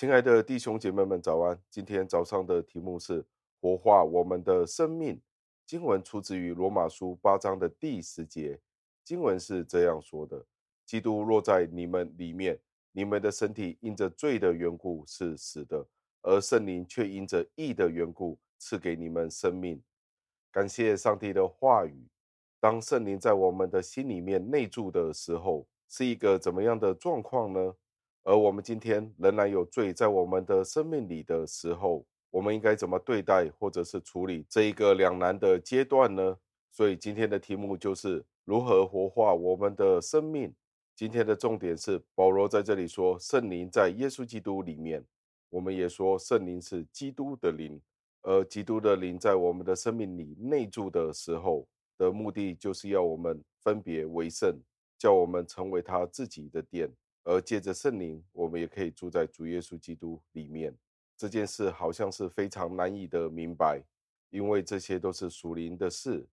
亲爱的弟兄姐妹们，早安！今天早上的题目是活化我们的生命。经文出自于罗马书八章的第十节。经文是这样说的：基督若在你们里面，你们的身体因着罪的缘故是死的，而圣灵却因着义的缘故赐给你们生命。感谢上帝的话语。当圣灵在我们的心里面内住的时候，是一个怎么样的状况呢？而我们今天仍然有罪在我们的生命里的时候，我们应该怎么对待或者是处理这一个两难的阶段呢？所以今天的题目就是如何活化我们的生命。今天的重点是保罗在这里说，圣灵在耶稣基督里面，我们也说圣灵是基督的灵，而基督的灵在我们的生命里内住的时候的目的，就是要我们分别为圣，叫我们成为他自己的殿。而借着圣灵，我们也可以住在主耶稣基督里面。这件事好像是非常难以的明白，因为这些都是属灵的事。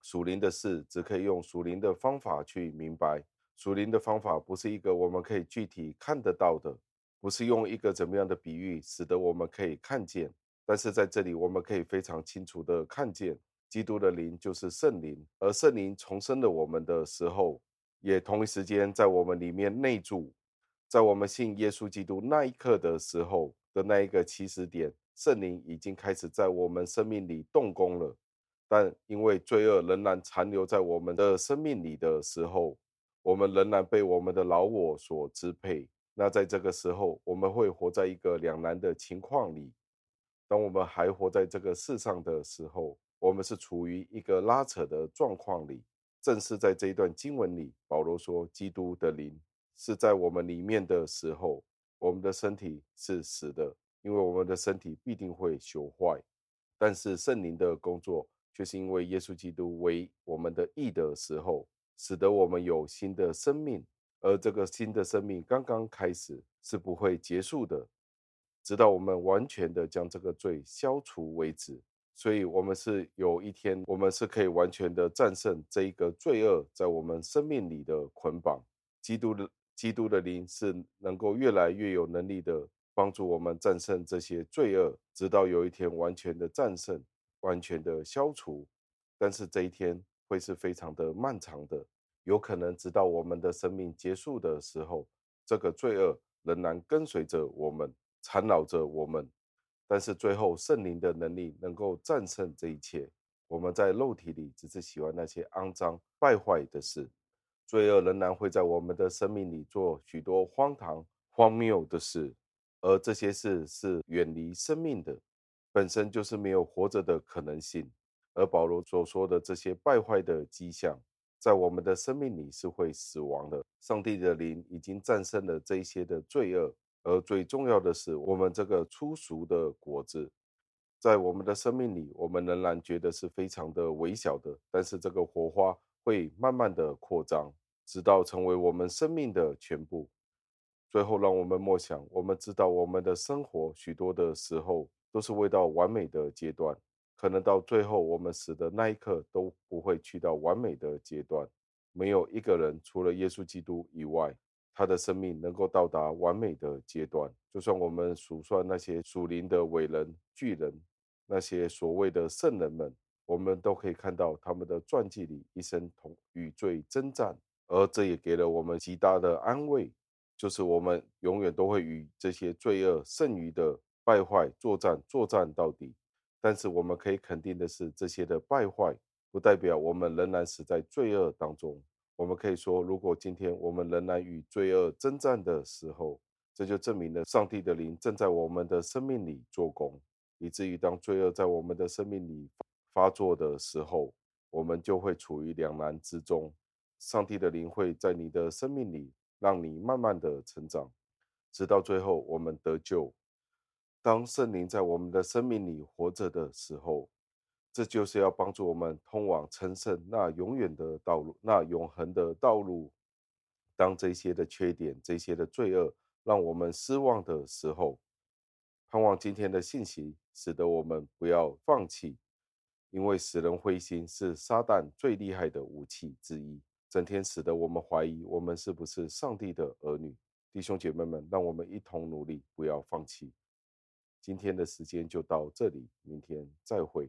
属灵的事只可以用属灵的方法去明白。属灵的方法不是一个我们可以具体看得到的，不是用一个怎么样的比喻使得我们可以看见。但是在这里，我们可以非常清楚的看见，基督的灵就是圣灵，而圣灵重生了我们的时候。也同一时间在我们里面内住，在我们信耶稣基督那一刻的时候的那一个起始点，圣灵已经开始在我们生命里动工了。但因为罪恶仍然残留在我们的生命里的时候，我们仍然被我们的老我所支配。那在这个时候，我们会活在一个两难的情况里。当我们还活在这个世上的时候，我们是处于一个拉扯的状况里。正是在这一段经文里，保罗说：“基督的灵是在我们里面的时候，我们的身体是死的，因为我们的身体必定会朽坏。但是圣灵的工作却是因为耶稣基督为我们的义的时候，使得我们有新的生命。而这个新的生命刚刚开始，是不会结束的，直到我们完全的将这个罪消除为止。”所以，我们是有一天，我们是可以完全的战胜这一个罪恶在我们生命里的捆绑。基督的基督的灵是能够越来越有能力的帮助我们战胜这些罪恶，直到有一天完全的战胜，完全的消除。但是这一天会是非常的漫长的，有可能直到我们的生命结束的时候，这个罪恶仍然跟随着我们，缠绕着我们。但是最后，圣灵的能力能够战胜这一切。我们在肉体里只是喜欢那些肮脏败坏的事，罪恶仍然会在我们的生命里做许多荒唐荒谬的事，而这些事是远离生命的，本身就是没有活着的可能性。而保罗所说的这些败坏的迹象，在我们的生命里是会死亡的。上帝的灵已经战胜了这些的罪恶。而最重要的是，我们这个粗俗的果子，在我们的生命里，我们仍然觉得是非常的微小的。但是这个火花会慢慢的扩张，直到成为我们生命的全部。最后，让我们默想，我们知道我们的生活许多的时候都是未到完美的阶段，可能到最后我们死的那一刻都不会去到完美的阶段。没有一个人除了耶稣基督以外。他的生命能够到达完美的阶段，就算我们数算那些属灵的伟人、巨人，那些所谓的圣人们，我们都可以看到他们的传记里一生同与罪征战，而这也给了我们极大的安慰，就是我们永远都会与这些罪恶剩余的败坏作战，作战到底。但是我们可以肯定的是，这些的败坏不代表我们仍然死在罪恶当中。我们可以说，如果今天我们仍然与罪恶征战的时候，这就证明了上帝的灵正在我们的生命里做工，以至于当罪恶在我们的生命里发作的时候，我们就会处于两难之中。上帝的灵会在你的生命里，让你慢慢的成长，直到最后我们得救。当圣灵在我们的生命里活着的时候，这就是要帮助我们通往成圣那永远的道路，那永恒的道路。当这些的缺点、这些的罪恶让我们失望的时候，盼望今天的信息使得我们不要放弃，因为使人灰心是撒旦最厉害的武器之一，整天使得我们怀疑我们是不是上帝的儿女。弟兄姐妹们，让我们一同努力，不要放弃。今天的时间就到这里，明天再会。